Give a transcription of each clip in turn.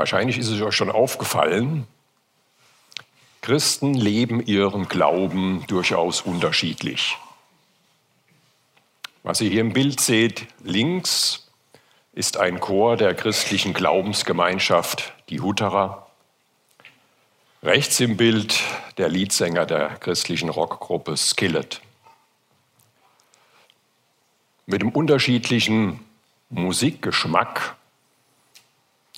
Wahrscheinlich ist es euch schon aufgefallen, Christen leben ihren Glauben durchaus unterschiedlich. Was ihr hier im Bild seht, links ist ein Chor der christlichen Glaubensgemeinschaft, die Hutterer. Rechts im Bild der Leadsänger der christlichen Rockgruppe Skillet. Mit dem unterschiedlichen Musikgeschmack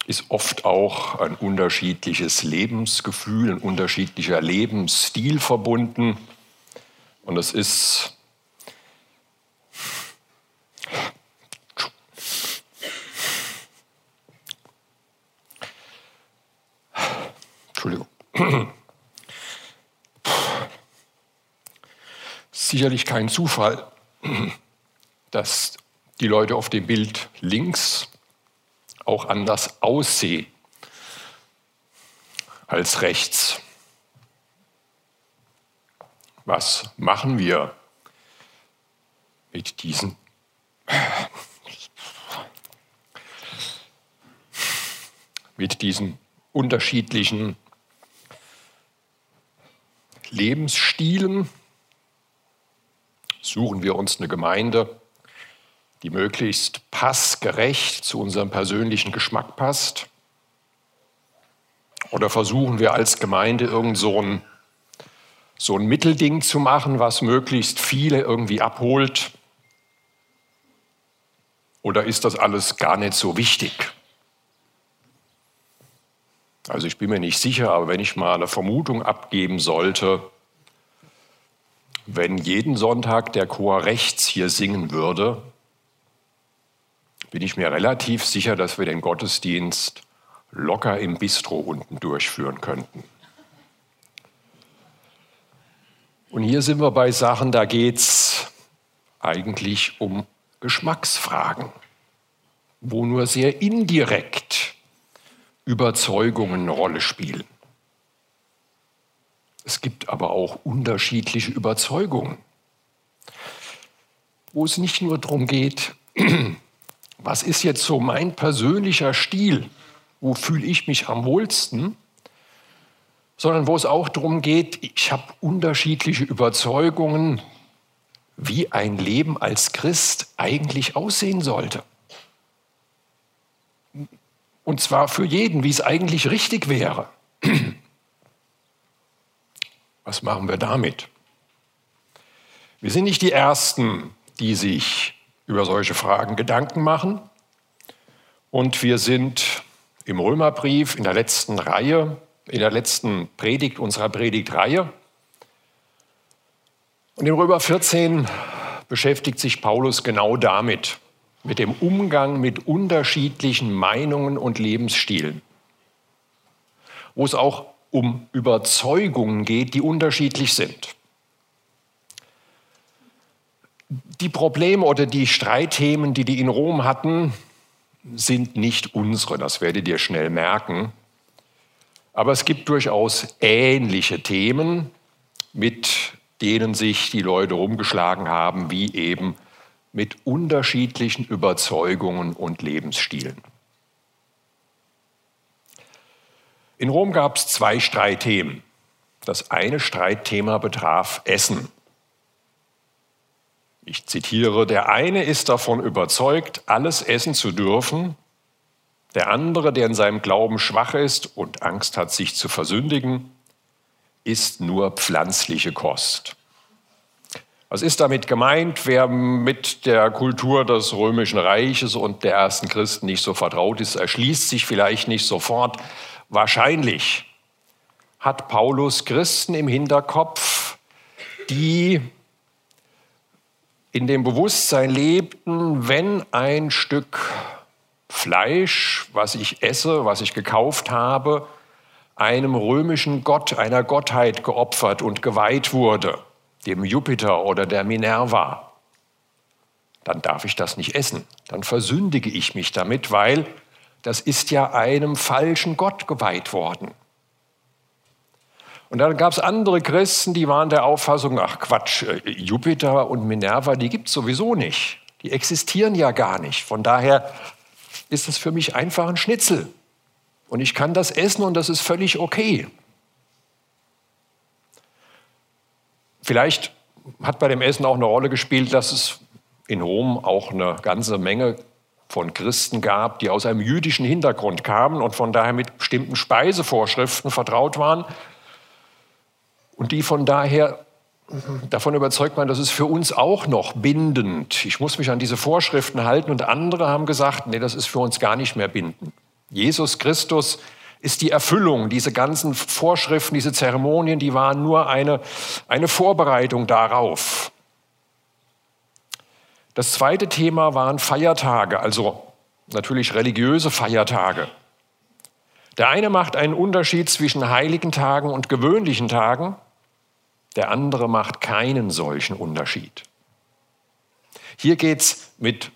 ist oft auch ein unterschiedliches Lebensgefühl, ein unterschiedlicher Lebensstil verbunden. Und es ist Entschuldigung. Sicherlich kein Zufall, dass die Leute auf dem Bild links auch anders aussehen als rechts. Was machen wir mit diesen mit diesen unterschiedlichen Lebensstilen? Suchen wir uns eine Gemeinde, die möglichst passgerecht zu unserem persönlichen Geschmack passt? Oder versuchen wir als Gemeinde irgend so ein, so ein Mittelding zu machen, was möglichst viele irgendwie abholt? Oder ist das alles gar nicht so wichtig? Also ich bin mir nicht sicher, aber wenn ich mal eine Vermutung abgeben sollte, wenn jeden Sonntag der Chor rechts hier singen würde, bin ich mir relativ sicher, dass wir den Gottesdienst locker im Bistro unten durchführen könnten. Und hier sind wir bei Sachen, da geht es eigentlich um Geschmacksfragen, wo nur sehr indirekt Überzeugungen eine Rolle spielen. Es gibt aber auch unterschiedliche Überzeugungen, wo es nicht nur darum geht, was ist jetzt so mein persönlicher Stil, wo fühle ich mich am wohlsten, sondern wo es auch darum geht, ich habe unterschiedliche Überzeugungen, wie ein Leben als Christ eigentlich aussehen sollte. Und zwar für jeden, wie es eigentlich richtig wäre. Was machen wir damit? Wir sind nicht die Ersten, die sich über solche Fragen Gedanken machen. Und wir sind im Römerbrief in der letzten Reihe, in der letzten Predigt unserer Predigtreihe. Und in Römer 14 beschäftigt sich Paulus genau damit, mit dem Umgang mit unterschiedlichen Meinungen und Lebensstilen, wo es auch um Überzeugungen geht, die unterschiedlich sind. Die Probleme oder die Streitthemen, die die in Rom hatten, sind nicht unsere, das werdet ihr schnell merken. Aber es gibt durchaus ähnliche Themen, mit denen sich die Leute rumgeschlagen haben, wie eben mit unterschiedlichen Überzeugungen und Lebensstilen. In Rom gab es zwei Streitthemen. Das eine Streitthema betraf Essen. Ich zitiere, der eine ist davon überzeugt, alles essen zu dürfen, der andere, der in seinem Glauben schwach ist und Angst hat, sich zu versündigen, isst nur pflanzliche Kost. Was ist damit gemeint? Wer mit der Kultur des römischen Reiches und der ersten Christen nicht so vertraut ist, erschließt sich vielleicht nicht sofort. Wahrscheinlich hat Paulus Christen im Hinterkopf, die in dem Bewusstsein lebten, wenn ein Stück Fleisch, was ich esse, was ich gekauft habe, einem römischen Gott, einer Gottheit geopfert und geweiht wurde, dem Jupiter oder der Minerva, dann darf ich das nicht essen. Dann versündige ich mich damit, weil das ist ja einem falschen Gott geweiht worden. Und dann gab es andere Christen, die waren der Auffassung, ach Quatsch, äh, Jupiter und Minerva, die gibt es sowieso nicht. Die existieren ja gar nicht. Von daher ist es für mich einfach ein Schnitzel. Und ich kann das essen und das ist völlig okay. Vielleicht hat bei dem Essen auch eine Rolle gespielt, dass es in Rom auch eine ganze Menge von Christen gab, die aus einem jüdischen Hintergrund kamen und von daher mit bestimmten Speisevorschriften vertraut waren und die von daher davon überzeugt waren, das ist für uns auch noch bindend. Ich muss mich an diese Vorschriften halten und andere haben gesagt, nee, das ist für uns gar nicht mehr bindend. Jesus Christus ist die Erfüllung. Diese ganzen Vorschriften, diese Zeremonien, die waren nur eine, eine Vorbereitung darauf. Das zweite Thema waren Feiertage, also natürlich religiöse Feiertage. Der eine macht einen Unterschied zwischen heiligen Tagen und gewöhnlichen Tagen, der andere macht keinen solchen Unterschied. Hier geht es mit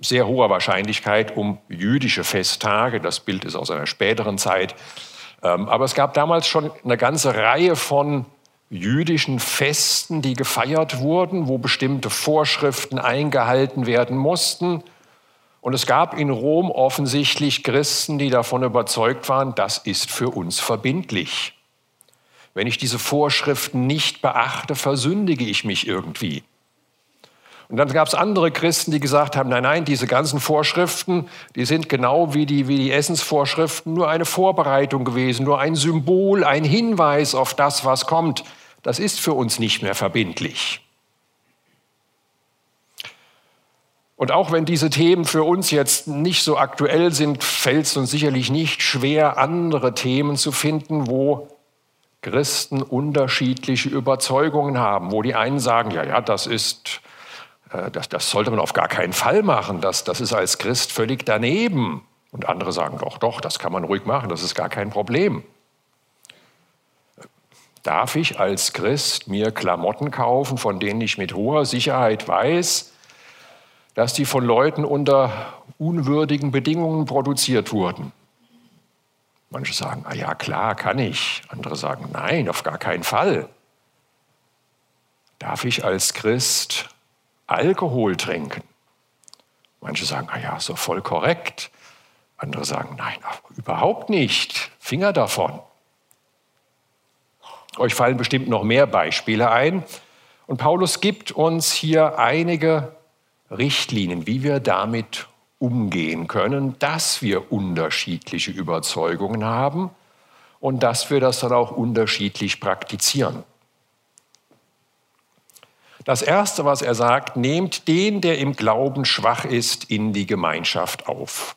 sehr hoher Wahrscheinlichkeit um jüdische Festtage. Das Bild ist aus einer späteren Zeit. Ähm, aber es gab damals schon eine ganze Reihe von jüdischen Festen, die gefeiert wurden, wo bestimmte Vorschriften eingehalten werden mussten. Und es gab in Rom offensichtlich Christen, die davon überzeugt waren, das ist für uns verbindlich. Wenn ich diese Vorschriften nicht beachte, versündige ich mich irgendwie. Und dann gab es andere Christen, die gesagt haben, nein, nein, diese ganzen Vorschriften, die sind genau wie die, wie die Essensvorschriften nur eine Vorbereitung gewesen, nur ein Symbol, ein Hinweis auf das, was kommt. Das ist für uns nicht mehr verbindlich. Und auch wenn diese Themen für uns jetzt nicht so aktuell sind, fällt es uns sicherlich nicht schwer, andere Themen zu finden, wo Christen unterschiedliche Überzeugungen haben, wo die einen sagen, ja, ja, das ist äh, das, das, sollte man auf gar keinen Fall machen. Das, das ist als Christ völlig daneben. Und andere sagen, doch, doch, das kann man ruhig machen, das ist gar kein Problem. Darf ich als Christ mir Klamotten kaufen, von denen ich mit hoher Sicherheit weiß, dass die von Leuten unter unwürdigen Bedingungen produziert wurden? Manche sagen, ah ja, klar, kann ich. Andere sagen, nein, auf gar keinen Fall. Darf ich als Christ Alkohol trinken. Manche sagen, ah ja, so voll korrekt. Andere sagen, nein, überhaupt nicht. Finger davon. Euch fallen bestimmt noch mehr Beispiele ein. Und Paulus gibt uns hier einige Richtlinien, wie wir damit umgehen können, dass wir unterschiedliche Überzeugungen haben und dass wir das dann auch unterschiedlich praktizieren. Das Erste, was er sagt, nehmt den, der im Glauben schwach ist, in die Gemeinschaft auf.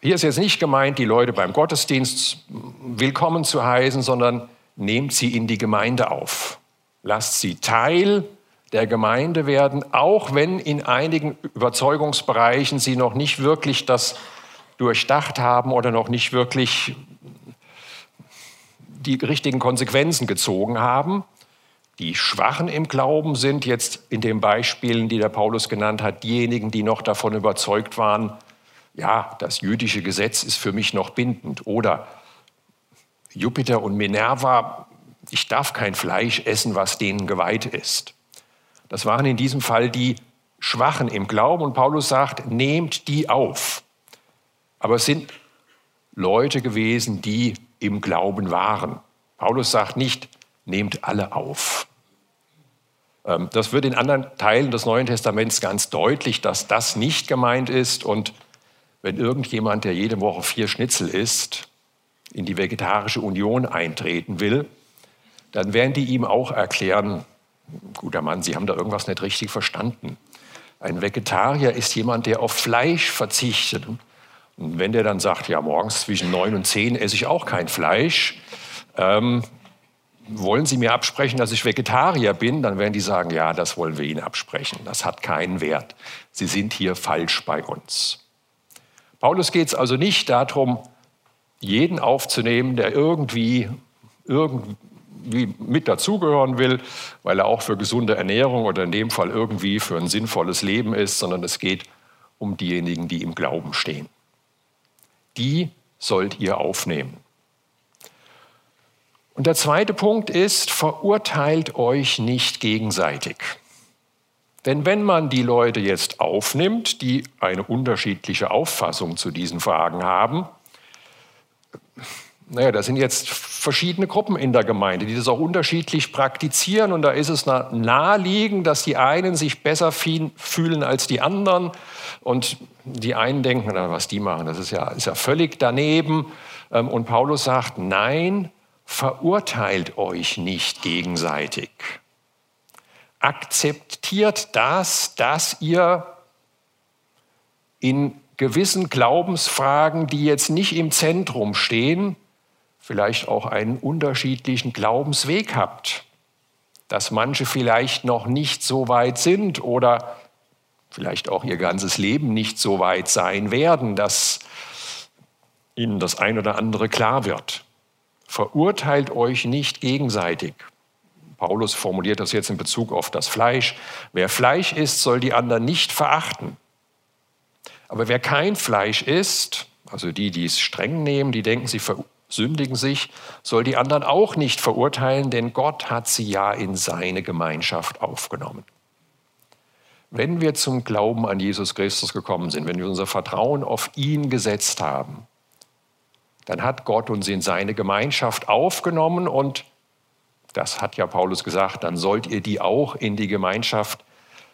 Hier ist jetzt nicht gemeint, die Leute beim Gottesdienst willkommen zu heißen, sondern nehmt sie in die Gemeinde auf. Lasst sie Teil der Gemeinde werden, auch wenn in einigen Überzeugungsbereichen sie noch nicht wirklich das durchdacht haben oder noch nicht wirklich die richtigen Konsequenzen gezogen haben. Die Schwachen im Glauben sind jetzt in den Beispielen, die der Paulus genannt hat, diejenigen, die noch davon überzeugt waren, ja, das jüdische Gesetz ist für mich noch bindend. Oder Jupiter und Minerva, ich darf kein Fleisch essen, was denen geweiht ist. Das waren in diesem Fall die Schwachen im Glauben und Paulus sagt, nehmt die auf. Aber es sind Leute gewesen, die im Glauben waren. Paulus sagt nicht, nehmt alle auf. Ähm, das wird in anderen Teilen des Neuen Testaments ganz deutlich, dass das nicht gemeint ist. Und wenn irgendjemand, der jede Woche vier Schnitzel isst, in die Vegetarische Union eintreten will, dann werden die ihm auch erklären, guter Mann, Sie haben da irgendwas nicht richtig verstanden. Ein Vegetarier ist jemand, der auf Fleisch verzichtet. Und wenn der dann sagt, ja, morgens zwischen neun und zehn esse ich auch kein Fleisch, ähm, wollen Sie mir absprechen, dass ich Vegetarier bin? Dann werden die sagen, ja, das wollen wir Ihnen absprechen. Das hat keinen Wert. Sie sind hier falsch bei uns. Paulus geht es also nicht darum, jeden aufzunehmen, der irgendwie, irgendwie mit dazugehören will, weil er auch für gesunde Ernährung oder in dem Fall irgendwie für ein sinnvolles Leben ist, sondern es geht um diejenigen, die im Glauben stehen. Die sollt ihr aufnehmen. Und der zweite Punkt ist, verurteilt euch nicht gegenseitig. Denn wenn man die Leute jetzt aufnimmt, die eine unterschiedliche Auffassung zu diesen Fragen haben, naja, da sind jetzt verschiedene Gruppen in der Gemeinde, die das auch unterschiedlich praktizieren. Und da ist es naheliegend, dass die einen sich besser fühlen als die anderen. Und die einen denken, na, was die machen, das ist ja, ist ja völlig daneben. Ähm, und Paulus sagt, nein, verurteilt euch nicht gegenseitig. Akzeptiert das, dass ihr in gewissen Glaubensfragen, die jetzt nicht im Zentrum stehen, vielleicht auch einen unterschiedlichen Glaubensweg habt, dass manche vielleicht noch nicht so weit sind oder vielleicht auch ihr ganzes Leben nicht so weit sein werden, dass ihnen das ein oder andere klar wird. Verurteilt euch nicht gegenseitig. Paulus formuliert das jetzt in Bezug auf das Fleisch. Wer Fleisch isst, soll die anderen nicht verachten. Aber wer kein Fleisch isst, also die, die es streng nehmen, die denken, sie versündigen sich, soll die anderen auch nicht verurteilen, denn Gott hat sie ja in seine Gemeinschaft aufgenommen. Wenn wir zum Glauben an Jesus Christus gekommen sind, wenn wir unser Vertrauen auf ihn gesetzt haben, dann hat Gott uns in seine Gemeinschaft aufgenommen und das hat ja Paulus gesagt, dann sollt ihr die auch in die Gemeinschaft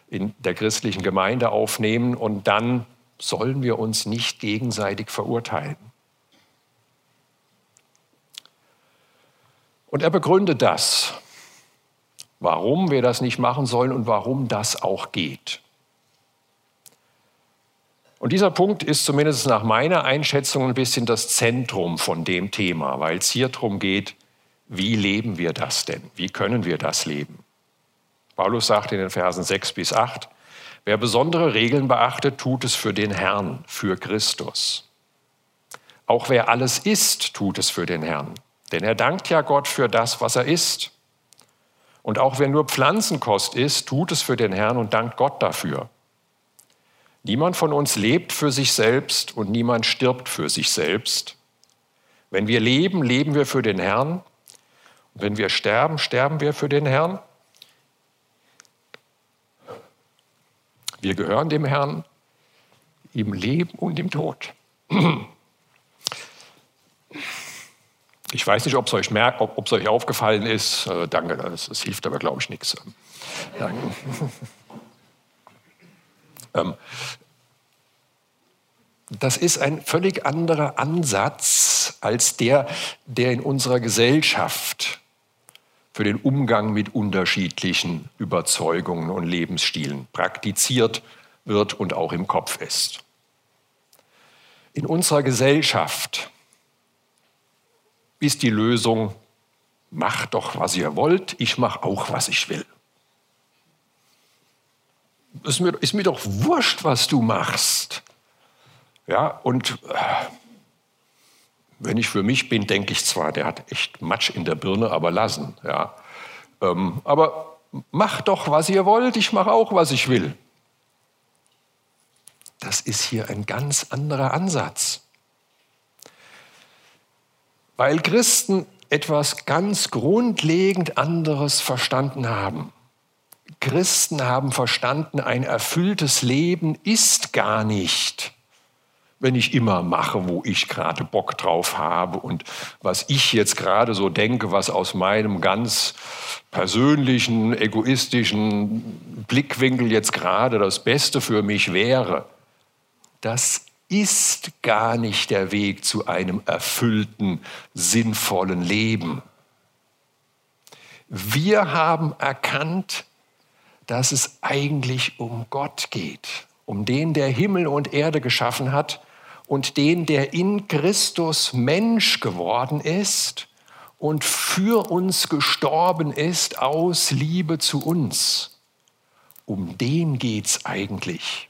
in der christlichen Gemeinde aufnehmen und dann sollen wir uns nicht gegenseitig verurteilen. Und er begründet das, warum wir das nicht machen sollen und warum das auch geht. Und dieser Punkt ist zumindest nach meiner Einschätzung ein bisschen das Zentrum von dem Thema, weil es hier darum geht, wie leben wir das denn? Wie können wir das leben? Paulus sagt in den Versen 6 bis 8, wer besondere Regeln beachtet, tut es für den Herrn, für Christus. Auch wer alles isst, tut es für den Herrn, denn er dankt ja Gott für das, was er isst. Und auch wer nur Pflanzenkost isst, tut es für den Herrn und dankt Gott dafür. Niemand von uns lebt für sich selbst und niemand stirbt für sich selbst. Wenn wir leben, leben wir für den Herrn. Und wenn wir sterben, sterben wir für den Herrn. Wir gehören dem Herrn im Leben und im Tod. Ich weiß nicht, ob es euch, merkt, ob, euch aufgefallen ist. Äh, danke, das, das, hilft aber, glaube ich, nichts. Danke. Ähm, das ist ein völlig anderer Ansatz als der, der in unserer Gesellschaft für den Umgang mit unterschiedlichen Überzeugungen und Lebensstilen praktiziert wird und auch im Kopf ist. In unserer Gesellschaft ist die Lösung, macht doch, was ihr wollt, ich mache auch, was ich will ist mir, ist mir doch wurscht, was du machst. Ja, und äh, wenn ich für mich bin, denke ich zwar, der hat echt Matsch in der Birne, aber lassen. Ja. Ähm, aber macht doch, was ihr wollt, ich mache auch, was ich will. Das ist hier ein ganz anderer Ansatz. Weil Christen etwas ganz grundlegend anderes verstanden haben. Christen haben verstanden, ein erfülltes Leben ist gar nicht, wenn ich immer mache, wo ich gerade Bock drauf habe und was ich jetzt gerade so denke, was aus meinem ganz persönlichen, egoistischen Blickwinkel jetzt gerade das Beste für mich wäre. Das ist gar nicht der Weg zu einem erfüllten, sinnvollen Leben. Wir haben erkannt, dass es eigentlich um Gott geht, um den, der Himmel und Erde geschaffen hat und den, der in Christus Mensch geworden ist und für uns gestorben ist aus Liebe zu uns. Um den geht es eigentlich.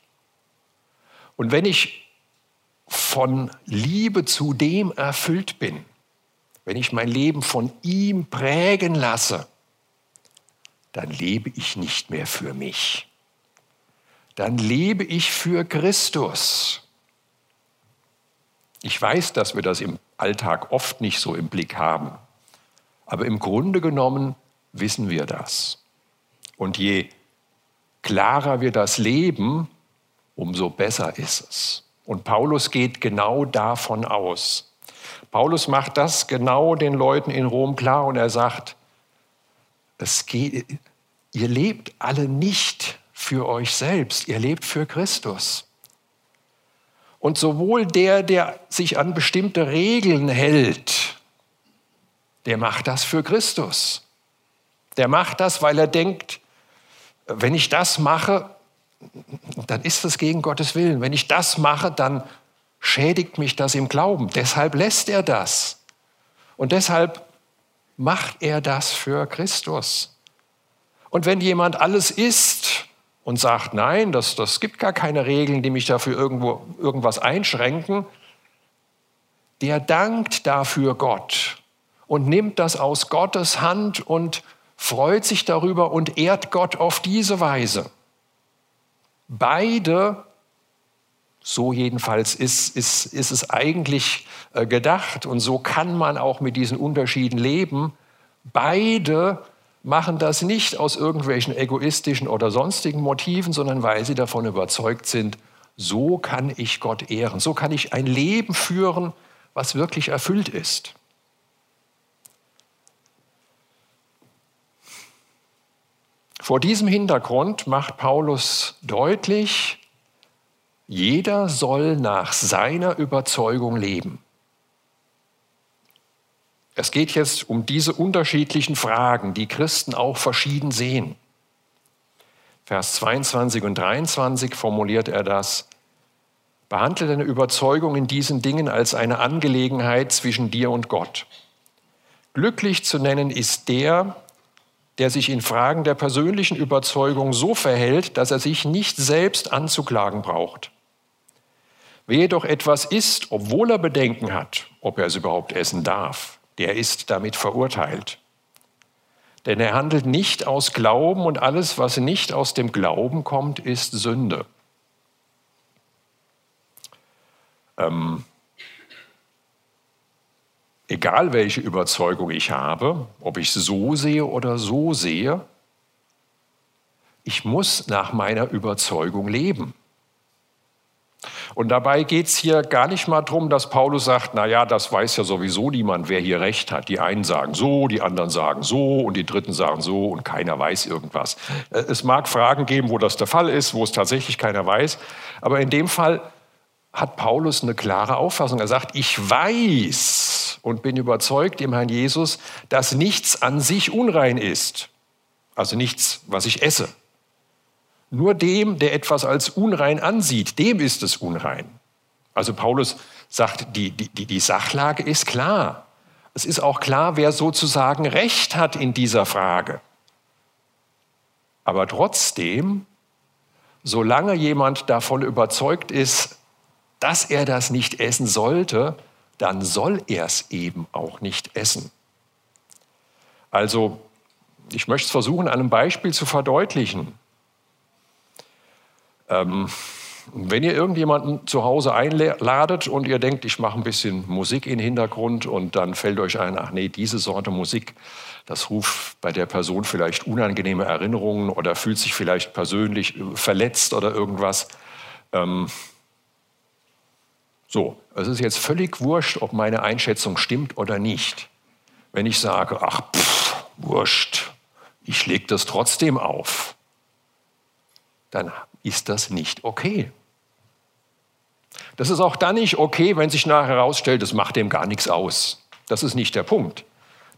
Und wenn ich von Liebe zu dem erfüllt bin, wenn ich mein Leben von ihm prägen lasse, dann lebe ich nicht mehr für mich. Dann lebe ich für Christus. Ich weiß, dass wir das im Alltag oft nicht so im Blick haben, aber im Grunde genommen wissen wir das. Und je klarer wir das leben, umso besser ist es. Und Paulus geht genau davon aus. Paulus macht das genau den Leuten in Rom klar und er sagt, es geht, ihr lebt alle nicht für euch selbst, ihr lebt für Christus. Und sowohl der, der sich an bestimmte Regeln hält, der macht das für Christus. Der macht das, weil er denkt, wenn ich das mache, dann ist das gegen Gottes Willen. Wenn ich das mache, dann schädigt mich das im Glauben. Deshalb lässt er das. Und deshalb macht er das für Christus. Und wenn jemand alles isst und sagt, nein, das, das gibt gar keine Regeln, die mich dafür irgendwo irgendwas einschränken, der dankt dafür Gott und nimmt das aus Gottes Hand und freut sich darüber und ehrt Gott auf diese Weise. Beide, so jedenfalls ist, ist, ist es eigentlich äh, gedacht und so kann man auch mit diesen Unterschieden leben, beide machen das nicht aus irgendwelchen egoistischen oder sonstigen Motiven, sondern weil sie davon überzeugt sind, so kann ich Gott ehren, so kann ich ein Leben führen, was wirklich erfüllt ist. Vor diesem Hintergrund macht Paulus deutlich, jeder soll nach seiner Überzeugung leben. Es geht jetzt um diese unterschiedlichen Fragen, die Christen auch verschieden sehen. Vers 22 und 23 formuliert er das. Behandle deine Überzeugung in diesen Dingen als eine Angelegenheit zwischen dir und Gott. Glücklich zu nennen ist der, der sich in Fragen der persönlichen Überzeugung so verhält, dass er sich nicht selbst anzuklagen braucht. Wer jedoch etwas isst, obwohl er Bedenken hat, ob er es überhaupt essen darf, der ist damit verurteilt. Denn er handelt nicht aus Glauben und alles, was nicht aus dem Glauben kommt, ist Sünde. Ähm, egal welche Überzeugung ich habe, ob ich so sehe oder so sehe, ich muss nach meiner Überzeugung leben. Und dabei geht es hier gar nicht mal darum, dass Paulus sagt, na ja, das weiß ja sowieso niemand, wer hier recht hat. Die einen sagen so, die anderen sagen so und die Dritten sagen so und keiner weiß irgendwas. Äh, es mag Fragen geben, wo das der Fall ist, wo es tatsächlich keiner weiß. Aber in dem Fall hat Paulus eine klare Auffassung. Er sagt, ich weiß und bin überzeugt im Herrn Jesus, dass nichts an sich unrein ist. Also nichts, was ich esse. Nur dem, der etwas als unrein ansieht, dem ist es unrein. Also Paulus sagt, die, die, die Sachlage ist klar. Es ist auch klar, wer sozusagen Recht hat in dieser Frage. Aber trotzdem, solange jemand davon überzeugt ist, dass er das nicht essen sollte, dann soll er es eben auch nicht essen. Also, ich möchte es versuchen, an einem Beispiel zu verdeutlichen. Ähm, wenn ihr irgendjemanden zu Hause einladet und ihr denkt, ich mache ein bisschen Musik in den Hintergrund und dann fällt euch ein, ach nee, diese Sorte Musik, das ruft bei der Person vielleicht unangenehme Erinnerungen oder fühlt sich vielleicht persönlich äh, verletzt oder irgendwas. Ähm, so, es ist jetzt völlig wurscht, ob meine Einschätzung stimmt oder nicht. Wenn ich sage, ach, pff, wurscht, ich lege das trotzdem auf, dann ist das nicht okay. Das ist auch dann nicht okay, wenn sich nachher herausstellt, das macht dem gar nichts aus. Das ist nicht der Punkt.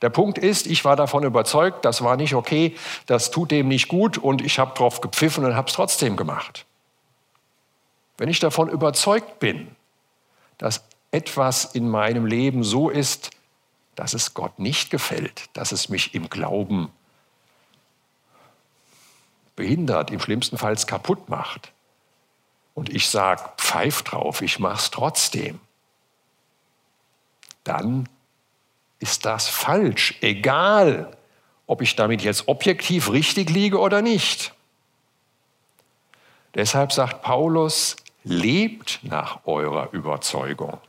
Der Punkt ist, ich war davon überzeugt, das war nicht okay, das tut dem nicht gut und ich habe drauf gepfiffen und habe es trotzdem gemacht. Wenn ich davon überzeugt bin, dass etwas in meinem Leben so ist, dass es Gott nicht gefällt, dass es mich im Glauben behindert, im schlimmsten Fall kaputt macht. Und ich sage, pfeif drauf, ich mache es trotzdem. Dann ist das falsch, egal ob ich damit jetzt objektiv richtig liege oder nicht. Deshalb sagt Paulus, lebt nach eurer Überzeugung.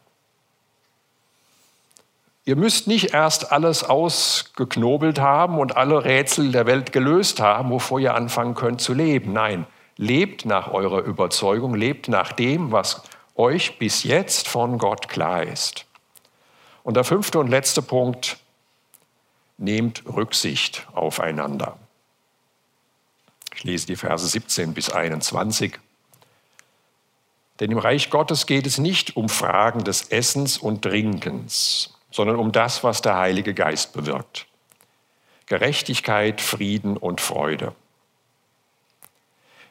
Ihr müsst nicht erst alles ausgeknobelt haben und alle Rätsel der Welt gelöst haben, bevor ihr anfangen könnt zu leben. Nein, lebt nach eurer Überzeugung, lebt nach dem, was euch bis jetzt von Gott klar ist. Und der fünfte und letzte Punkt, nehmt Rücksicht aufeinander. Ich lese die Verse 17 bis 21. Denn im Reich Gottes geht es nicht um Fragen des Essens und Trinkens, sondern um das, was der Heilige Geist bewirkt. Gerechtigkeit, Frieden und Freude.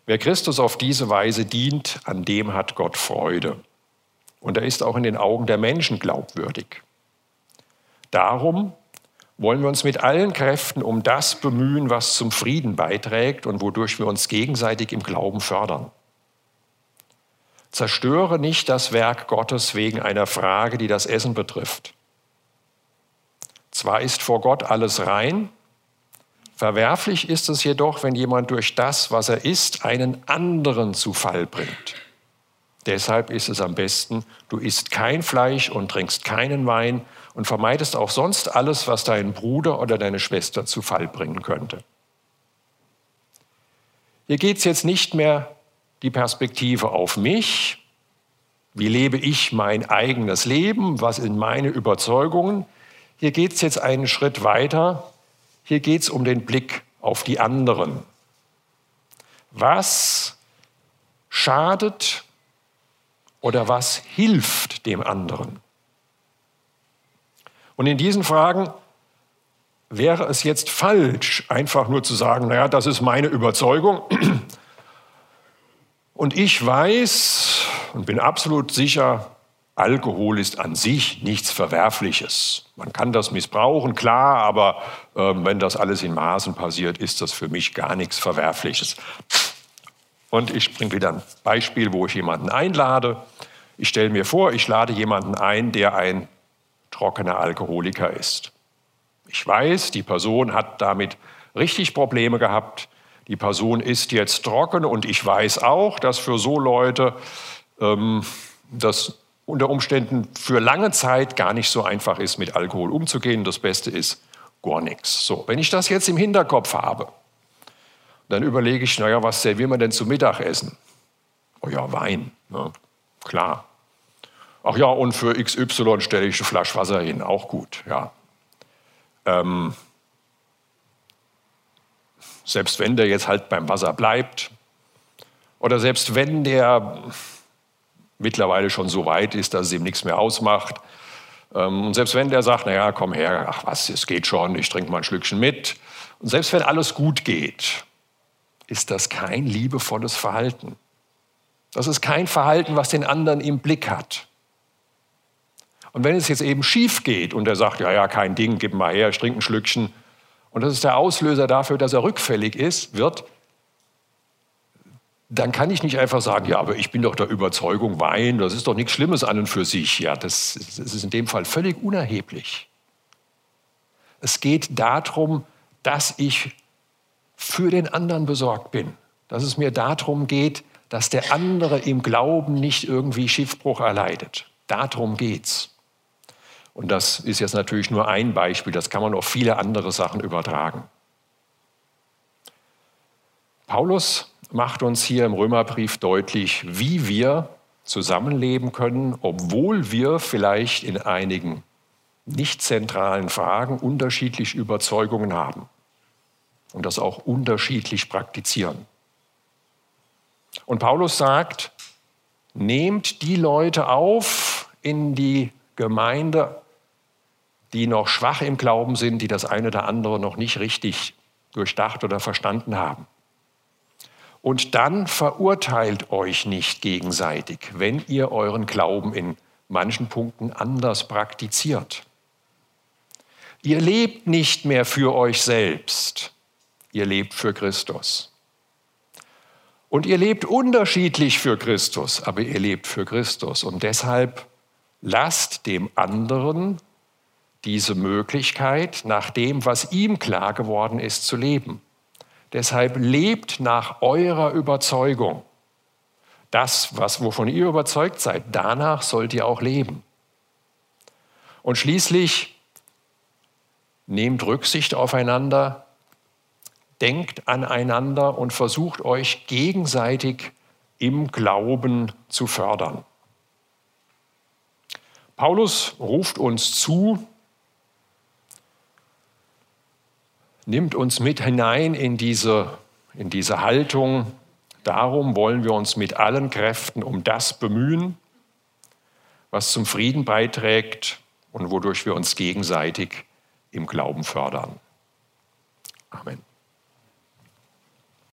Wer Christus auf diese Weise dient, an dem hat Gott Freude. Und er ist auch in den Augen der Menschen glaubwürdig. Darum wollen wir uns mit allen Kräften um das bemühen, was zum Frieden beiträgt und wodurch wir uns gegenseitig im Glauben fördern. Zerstöre nicht das Werk Gottes wegen einer Frage, die das Essen betrifft. Zwar ist vor Gott alles rein, verwerflich ist es jedoch, wenn jemand durch das, was er isst, einen anderen zu Fall bringt. Deshalb ist es am besten, du isst kein Fleisch und trinkst keinen Wein und vermeidest auch sonst alles, was deinen Bruder oder deine Schwester zu Fall bringen könnte. Hier geht es jetzt nicht mehr die Perspektive auf mich, wie lebe ich mein eigenes Leben, was sind meine Überzeugungen. Hier geht es jetzt einen Schritt weiter, hier geht es um den Blick auf die anderen. Was schadet oder was hilft dem anderen? Und in diesen Fragen wäre es jetzt falsch, einfach nur zu sagen, naja, das ist meine Überzeugung. Und ich weiß und bin absolut sicher, Alkohol ist an sich nichts Verwerfliches. Man kann das missbrauchen, klar, aber äh, wenn das alles in Maßen passiert, ist das für mich gar nichts Verwerfliches. Und ich bringe wieder ein Beispiel, wo ich jemanden einlade. Ich stelle mir vor, ich lade jemanden ein, der ein trockener Alkoholiker ist. Ich weiß, die Person hat damit richtig Probleme gehabt. Die Person ist jetzt trocken und ich weiß auch, dass für so Leute ähm, das unter Umständen für lange Zeit gar nicht so einfach ist, mit Alkohol umzugehen. Das Beste ist gar nichts. So, wenn ich das jetzt im Hinterkopf habe, dann überlege ich, naja, was servieren wir denn zum Mittagessen? Oh ja, Wein, ne? klar. Ach ja, und für XY stelle ich eine Flasche Wasser hin, auch gut, ja. Ähm, selbst wenn der jetzt halt beim Wasser bleibt, oder selbst wenn der mittlerweile schon so weit ist, dass es ihm nichts mehr ausmacht, ähm, und selbst wenn der sagt, naja, komm her, ach was, es geht schon, ich trinke mal ein Schlückchen mit, und selbst wenn alles gut geht, ist das kein liebevolles Verhalten. Das ist kein Verhalten, was den anderen im Blick hat. Und wenn es jetzt eben schief geht und er sagt, ja, ja, kein Ding, gib mal her, ich trinke ein Schlückchen, und das ist der Auslöser dafür, dass er rückfällig ist, wird, dann kann ich nicht einfach sagen, ja, aber ich bin doch der Überzeugung, Wein, das ist doch nichts Schlimmes an und für sich. Ja, das, das ist in dem Fall völlig unerheblich. Es geht darum, dass ich für den anderen besorgt bin, dass es mir darum geht, dass der andere im Glauben nicht irgendwie Schiffbruch erleidet. Darum geht's. Und das ist jetzt natürlich nur ein Beispiel, das kann man auf viele andere Sachen übertragen. Paulus macht uns hier im Römerbrief deutlich, wie wir zusammenleben können, obwohl wir vielleicht in einigen nicht zentralen Fragen unterschiedliche Überzeugungen haben und das auch unterschiedlich praktizieren. Und Paulus sagt, nehmt die Leute auf in die Gemeinde die noch schwach im Glauben sind, die das eine oder andere noch nicht richtig durchdacht oder verstanden haben. Und dann verurteilt euch nicht gegenseitig, wenn ihr euren Glauben in manchen Punkten anders praktiziert. Ihr lebt nicht mehr für euch selbst, ihr lebt für Christus. Und ihr lebt unterschiedlich für Christus, aber ihr lebt für Christus. Und deshalb lasst dem anderen diese Möglichkeit, nach dem, was ihm klar geworden ist, zu leben. Deshalb lebt nach eurer Überzeugung. Das, was, wovon ihr überzeugt seid, danach sollt ihr auch leben. Und schließlich nehmt Rücksicht aufeinander, denkt aneinander und versucht euch gegenseitig im Glauben zu fördern. Paulus ruft uns zu, nimmt uns mit hinein in diese, in diese Haltung. Darum wollen wir uns mit allen Kräften um das bemühen, was zum Frieden beiträgt und wodurch wir uns gegenseitig im Glauben fördern. Amen.